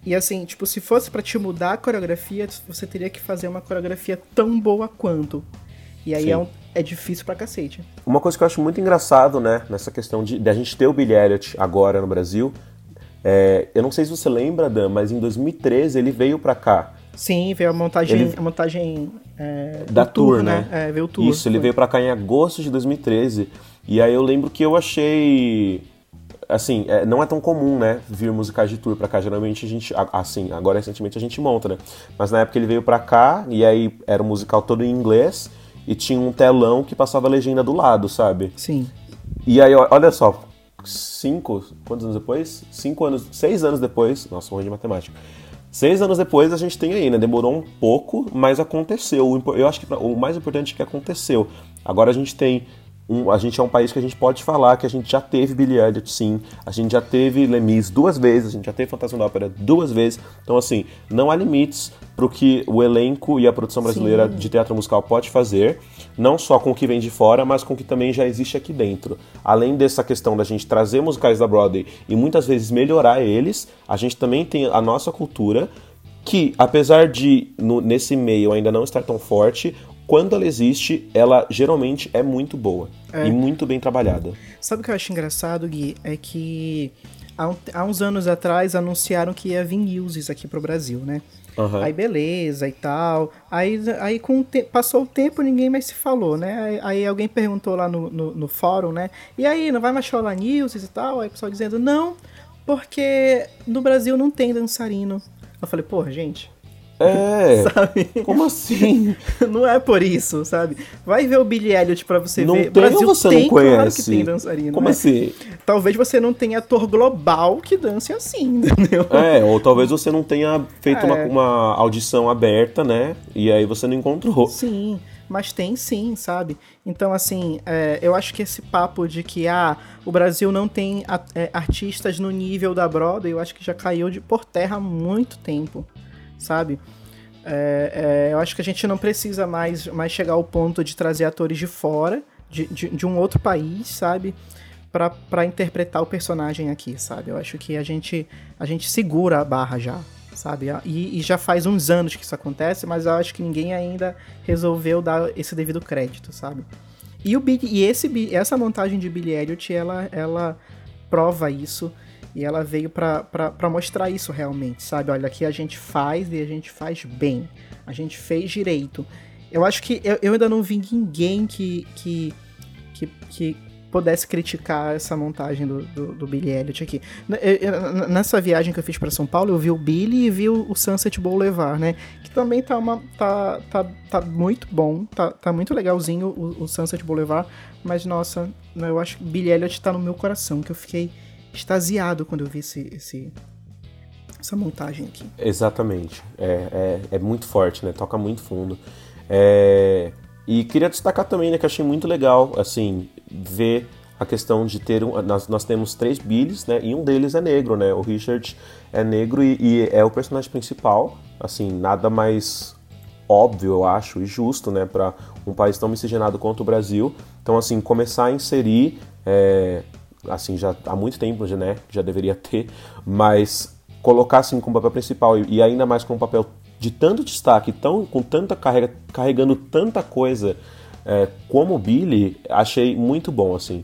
E assim, tipo, se fosse pra te mudar a coreografia, você teria que fazer uma coreografia tão boa quanto. E aí Sim. é, um- é difícil pra cacete. Uma coisa que eu acho muito engraçado, né? Nessa questão de, de a gente ter o Billy Elliot agora no Brasil. é, eu não sei se você lembra, Dan, mas em 2013 ele veio pra cá. Sim, veio a montagem, Ele- a montagem é, Da do tour, né? É, veio o tour. Isso, ele foi. veio pra cá em agosto de 2013. E aí eu lembro que eu achei. Assim, é, não é tão comum, né? Vir musicais de tour pra cá. Geralmente a gente. Assim, agora recentemente a gente monta, né? Mas na época ele veio pra cá e aí era um musical todo em inglês e tinha um telão que passava a legenda do lado, sabe? Sim. E aí, olha só, cinco, quantos anos depois? Cinco anos, seis anos depois, nossa, ruim de matemática. Seis anos depois a gente tem aí, né? Demorou um pouco, mas aconteceu. Eu acho que o mais importante é que aconteceu. Agora a gente tem. Um, a gente é um país que a gente pode falar que a gente já teve Billy Elliot, sim. A gente já teve Lemis duas vezes, a gente já teve Fantasma da Ópera duas vezes. Então, assim, não há limites pro que o elenco e a produção brasileira de teatro musical pode fazer. Não só com o que vem de fora, mas com o que também já existe aqui dentro. Além dessa questão da gente trazer musicais da Broadway e muitas vezes melhorar eles, a gente também tem a nossa cultura que, apesar de no- nesse meio ainda não estar tão forte, quando ela existe, ela geralmente é muito boa e muito bem trabalhada. Sabe o que eu acho engraçado, Gui? É que há, um- há uns anos atrás anunciaram que ia vir Newsies aqui pro Brasil, né? Aham. Aí beleza e tal. Aí, aí com o te- passou o tempo ninguém mais se falou, né? Aí, aí alguém perguntou lá no, no, no fórum, né? E aí, não vai mais rolar Newsies e tal? Aí o pessoal dizendo, não, Porque no Brasil não tem dançarino. Eu falei, porra, gente, É, [LAUGHS] sabe? como assim? [LAUGHS] Não é por isso, sabe? Vai ver o Billy Elliot pra você Não ver. tem Brasil você tem, não claro que conhece? tem dançarino. Como né? assim? Talvez você não tenha ator global que dance assim, [LAUGHS] entendeu? É, ou talvez você não tenha feito uma, É. uma audição aberta, né? E aí você não encontrou. Sim, mas tem sim, sabe? Então, assim, é, eu acho que esse papo de que ah, o Brasil não tem a- é, artistas no nível da Broadway, eu acho que já caiu de por terra há muito tempo, sabe? É, é, eu acho que a gente não precisa mais, mais chegar ao ponto de trazer atores de fora, de, de, de um outro país, sabe? Pra interpretar o personagem aqui, sabe? Eu acho que a gente, a gente segura a barra já, sabe? E, e já faz uns anos que isso acontece, mas eu acho que ninguém ainda resolveu dar esse devido crédito, sabe? E, o Billy- e esse, essa montagem de Billy Elliot, ela, ela prova isso. E ela veio pra mostrar isso realmente, sabe? Olha, aqui a gente faz e a gente faz bem. A gente fez direito. Eu acho que eu, eu ainda não vi ninguém que, que, que, que pudesse criticar essa montagem do, do, do Billy Elliot aqui. Eu- eu- Nessa viagem que eu fiz pra São Paulo, eu vi o Billy e vi o, o Sunset Boulevard, né? Que também tá, uma, tá, tá, tá muito bom, tá, tá muito legalzinho o, o Sunset Boulevard. Mas, nossa, eu acho que Billy Elliot tá no meu coração, que eu fiquei extasiado quando eu vi esse, esse, essa montagem aqui. Exatamente. É, é, é muito forte, né? Toca muito fundo. É, E queria destacar também, né, que achei muito legal, assim, ver a questão de ter um. Nós, nós temos três Billys, né? E um deles é negro, né? O Richard é negro e, e é o personagem principal. Assim, nada mais óbvio, eu acho, e justo, né, para um país tão miscigenado quanto o Brasil. Então, assim, começar a inserir, é, assim, já há muito tempo, já, né, já deveria ter, mas colocar assim como papel principal e, e ainda mais com um papel de tanto destaque, tão, com tanta carrega, carregando tanta coisa é, como o Billy, achei muito bom, assim.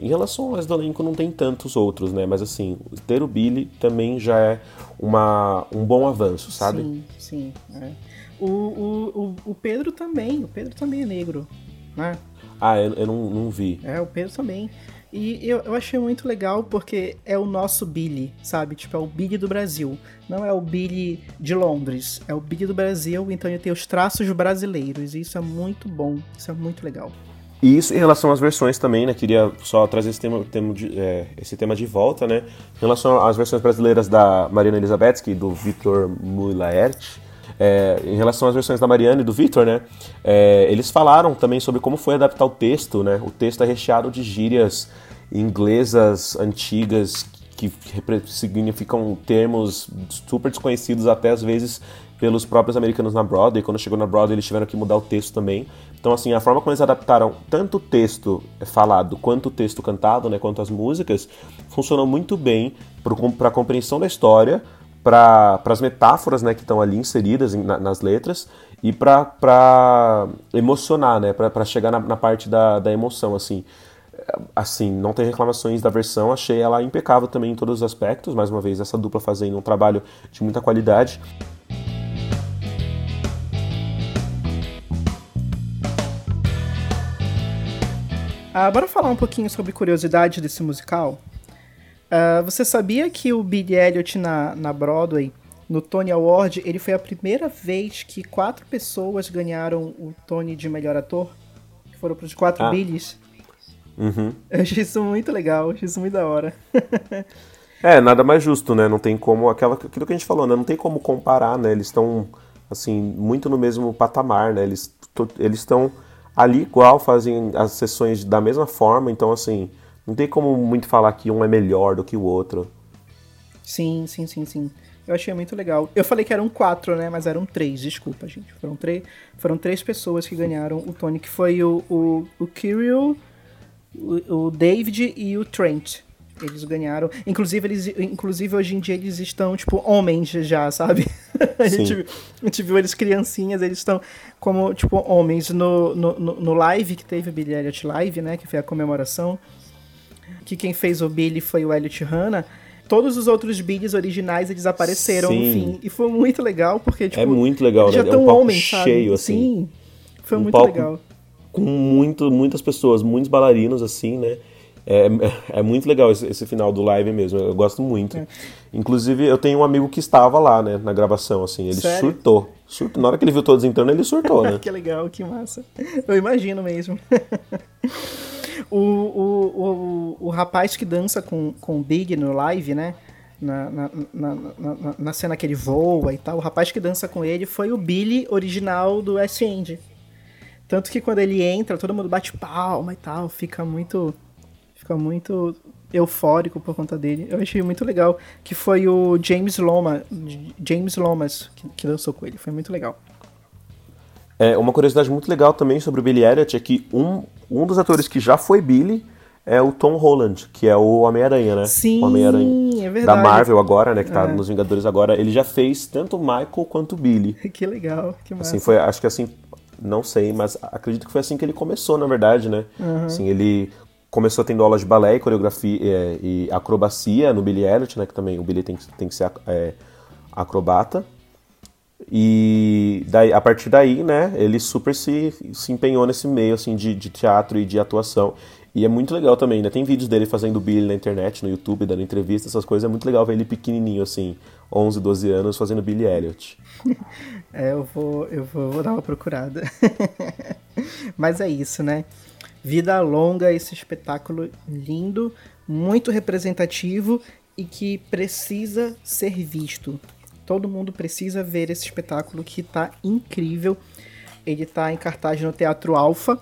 Em relação ao resto do elenco, não tem tantos outros, né? Mas assim, ter o Billy também já é uma, um bom avanço, sabe? Sim, sim. é. O, o, o, o Pedro também, o Pedro também é negro, né? Ah, eu, eu não, não vi. É, o Pedro também. E eu, eu achei muito legal porque é o nosso Billy, sabe? Tipo, é o Billy do Brasil. Não é o Billy de Londres. É o Billy do Brasil, então ele tem os traços brasileiros. E isso é muito bom. Isso é muito legal. E isso em relação às versões também, né? Queria só trazer esse tema, tema de, é, esse tema de volta, né? Em relação às versões brasileiras da Mariana Elizabetsky e do Vitor Mulaert, é, em relação às versões da Mariana e do Vitor, né? é, eles falaram também sobre como foi adaptar o texto, né? O texto é recheado de gírias inglesas antigas que significam termos super desconhecidos até às vezes pelos próprios americanos na Broadway. Quando chegou na Broadway, eles tiveram que mudar o texto também. Então, assim, a forma como eles adaptaram tanto o texto falado quanto o texto cantado, né, quanto as músicas, funcionou muito bem para a compreensão da história, para as metáforas né, que estão ali inseridas na- nas letras e para emocionar, né, para chegar na, na parte da, da emoção, assim assim, não tem reclamações da versão, achei ela impecável também em todos os aspectos, mais uma vez, essa dupla fazendo um trabalho de muita qualidade. Ah, bora falar um pouquinho sobre curiosidade desse musical? Ah, você sabia que o Billy Elliot na, na Broadway, no Tony Award, ele foi a primeira vez que quatro pessoas ganharam o Tony de melhor ator? Que foram pros quatro Ah. Billys? Uhum. [LAUGHS] Eu achei isso muito legal, achei isso muito da hora. [LAUGHS] É, nada mais justo, né? Não tem como, aquela, aquilo que a gente falou, né? Não tem como comparar, né? Eles estão, assim, muito no mesmo patamar, né? Eles estão ali igual, fazem as sessões da mesma forma, então, assim, não tem como muito falar que um é melhor do que o outro. Sim, sim, sim, sim. Eu achei muito legal. Eu falei que eram quatro, né? Mas eram três, desculpa, gente. Foram, três, foram três pessoas que ganharam o Tony, que foi o, o, o Kirill, o, o David e o Trent. Eles ganharam. Inclusive, eles, inclusive, hoje em dia eles estão, tipo, homens já, sabe? [LAUGHS] a, gente, a gente viu eles criancinhas, eles estão como, tipo, homens. No, no, no live que teve Elliot Live, né? Que foi a comemoração. Que quem fez o Billy foi o Elliot Hanna. Todos os outros Billys originais, eles apareceram no Sim. fim. E foi muito legal, porque, tipo... é muito legal, eles né? já É tão um palco sabe? cheio, assim. Sim, foi Um muito legal. com muito, muitas pessoas, muitos bailarinos, assim, né? É, é muito legal esse, esse final do live mesmo, eu gosto muito. É. Inclusive, eu tenho um amigo que estava lá, né, na gravação, assim, ele Sério? surtou. surtou. Na hora que ele viu todos entrando, ele surtou, né? [LAUGHS] que legal, que massa. Eu imagino mesmo. [LAUGHS] o, o, o, o rapaz que dança com, com o Big no live, né? Na, na, na, na, na cena que ele voa e tal, o rapaz que dança com ele foi o Billy original do West End. Tanto que quando ele entra, todo mundo bate palma e tal, fica muito. Fica muito eufórico por conta dele. Eu achei muito legal. Que foi o James Loma, James Lomas que, que dançou com ele. Foi muito legal. É, uma curiosidade muito legal também sobre o Billy Elliot é que um, um dos atores que já foi Billy é o Tom Holland, que é o Homem-Aranha, né? Sim, o Homem-Aranha é verdade. da Marvel agora, né? Que tá É. nos Vingadores agora. Ele já fez tanto o Michael quanto o Billy. [LAUGHS] Que legal, que massa. Assim, foi, acho que assim, não sei, mas acredito que foi assim que ele começou, na verdade, né? Assim, ele começou tendo aulas de balé e coreografia é, e acrobacia no Billy Elliot, né? Que também o Billy tem que, tem que ser é, acrobata. E daí, a partir daí, né, ele super se, se empenhou nesse meio, assim, de, de teatro e de atuação. E é muito legal também, né? Tem vídeos dele fazendo Billy na internet, no YouTube, dando entrevista, essas coisas. É muito legal ver ele pequenininho, assim, 11, 12 anos, fazendo Billy Elliot. [LAUGHS] É, eu vou, eu vou, vou dar uma procurada. [LAUGHS] Mas é isso, né? Vida longa, esse espetáculo lindo, muito representativo e que precisa ser visto. Todo mundo precisa ver esse espetáculo que tá incrível. Ele tá em cartaz no Teatro Alfa.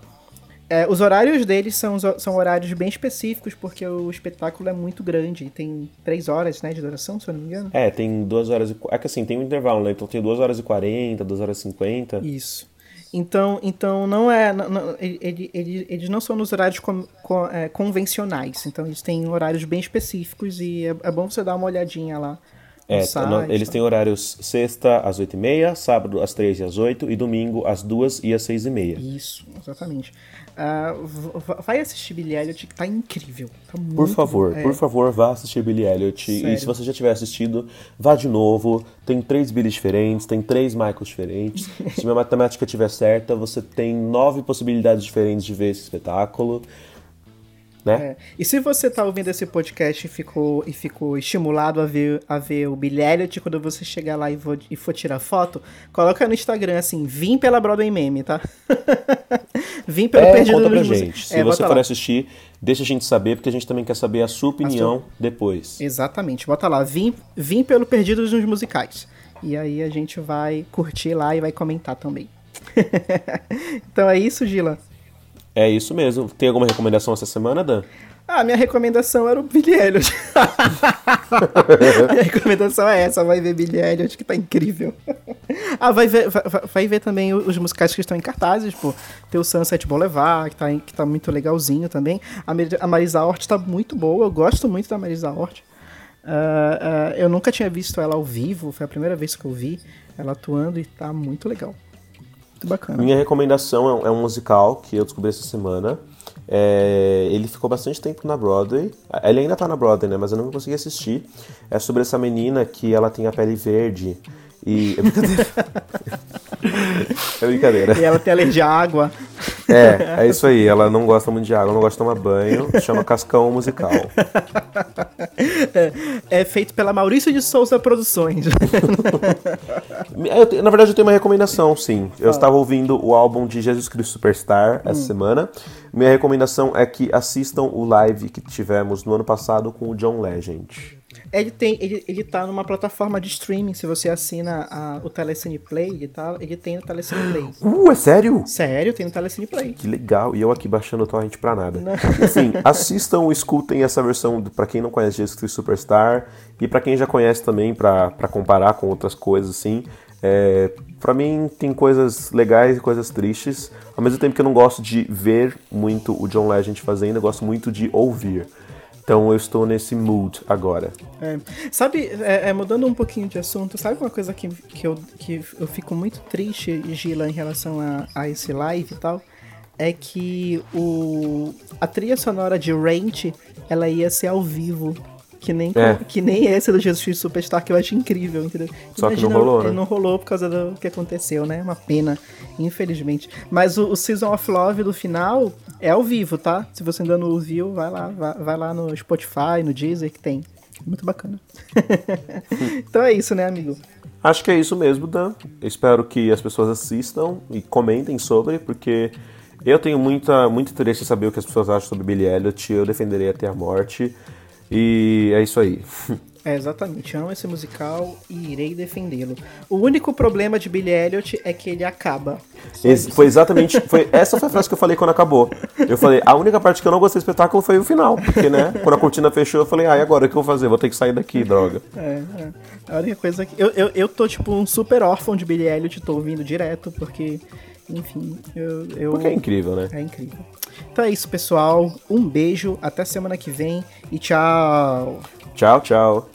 É, os horários deles são, são horários bem específicos, porque o espetáculo é muito grande. Tem três horas né, de duração, se eu não me engano. É, tem duas horas e... É que assim, tem um intervalo, né? Então tem duas horas e 40, duas horas e 50. Isso. Então, então não é. não- ele- ele- eles não são nos horários com- com- é, convencionais. Então eles têm horários bem específicos e é, é bom você dar uma olhadinha lá. É, site, eles têm horários sexta às 8h30, sábado às 3 e às 8 e domingo às 2 e às 6 e meia. Isso, exatamente. V- vai assistir Billy Elliot, que tá incrível. Tá muito Por favor. É, por favor, vá assistir Billy Elliot. E Sério. se você já tiver assistido, vá de novo. Tem três Billys diferentes, tem três Michaels diferentes. [LAUGHS] se minha matemática estiver certa, você tem nove possibilidades diferentes de ver esse espetáculo. Né? É. E se você tá ouvindo esse podcast e ficou, e ficou estimulado a ver, a ver o Billy Elliot, quando você chegar lá e, vo- e for tirar foto, coloca no Instagram assim, vim pela Broadway Meme, tá? [LAUGHS] vim pelo É, Perdido conta pra nos gente. Se É, você for lá. assistir, deixa a gente saber, porque a gente também quer saber a sua opinião depois. Exatamente, bota lá, vim, vim pelo Perdidos nos Musicais. E aí a gente vai curtir lá e vai comentar também. [LAUGHS] então é isso, Gila. É isso mesmo. Tem alguma recomendação essa semana, Dan? Ah, minha recomendação era o Billy Elliot. a [LAUGHS] minha recomendação é essa, vai ver Billy Elliot, que tá incrível. ah, vai ver, vai, vai- ver também os musicais que estão em cartazes, pô. Tem o Sunset Boulevard, que tá, que tá muito legalzinho também. A, a Marisa Hort tá muito boa, eu gosto muito da Marisa Hort. Ah, ah, eu nunca tinha visto ela ao vivo, foi a primeira vez que eu vi ela atuando e tá muito legal. Muito bacana. Minha recomendação é, é um musical que eu descobri essa semana. É, ele ficou bastante tempo na Broadway. Ele ainda tá na Broadway, né? Mas eu não consegui assistir. É sobre essa menina que ela tem a pele verde. E. É brincadeira. [LAUGHS] é brincadeira. E ela tem alergia à água. É, é isso aí. Ela não gosta muito de água, não gosta de tomar banho. Chama Cascão Musical. É, é feito pela Maurício de Souza Produções. [LAUGHS] Eu na verdade, eu tenho uma recomendação, sim. Eu estava ouvindo o álbum de Jesus Cristo Superstar essa semana. Minha recomendação é que assistam o live que tivemos no ano passado com o John Legend. Ele tem, ele, ele tá numa plataforma de streaming. Se você assina a- o Telecine Play, ele, tá, ele tem no Telecine Play. [GASPS] Uh, é sério? Sério, tem no Telecine Play. Que legal. E eu aqui baixando o torrent pra nada. Enfim, [LAUGHS] assistam, escutem essa versão do- pra quem não conhece Jesus Cristo Superstar e pra quem já conhece também pra pra comparar com outras coisas assim. É, para mim tem coisas legais e coisas tristes. Ao mesmo tempo que eu não gosto de ver muito o John Legend fazendo, eu gosto muito de ouvir. Então eu estou nesse mood agora. É. Sabe, é, é, mudando um pouquinho de assunto, sabe uma coisa que, que, eu, que eu fico muito triste, Gila, em relação a, a esse live e tal? É que o, a trilha sonora de Rent, ela ia ser ao vivo. Que nem, é. que nem esse do Jesus Superstar que eu acho incrível, entendeu? Só Imagina, que não rolou, é, né? Não rolou por causa do que aconteceu, né? Uma pena, infelizmente. Mas o, o Season of Love do final é ao vivo, tá? Se você ainda não ouviu, vai lá, vai, vai lá no Spotify, no Deezer, que tem. Muito bacana. [LAUGHS] então é isso, né, amigo? Acho que é isso mesmo, Dan. Espero que as pessoas assistam e comentem sobre, porque eu tenho muita, muito interesse em saber o que as pessoas acham sobre Billy Elliot. Eu defenderei até a morte. E é isso aí. [LAUGHS] É, exatamente. Amo esse musical e irei defendê-lo. O único problema de Billy Elliot é que ele acaba. Ex foi exatamente. Foi, [LAUGHS] essa foi a frase que eu falei quando acabou. Eu falei, a única parte que eu não gostei do espetáculo foi o final. Porque, né? Quando a cortina fechou, eu falei, ai, ah, agora o que eu vou fazer? Vou ter que sair daqui, droga. É, é. A única coisa que. Eu, eu, eu tô, tipo, um super órfão de Billy Elliot, tô ouvindo direto, porque. Enfim, eu. eu... Porque é incrível, né? É incrível. Então é isso, pessoal. Um beijo, até semana que vem e tchau. Tchau, tchau.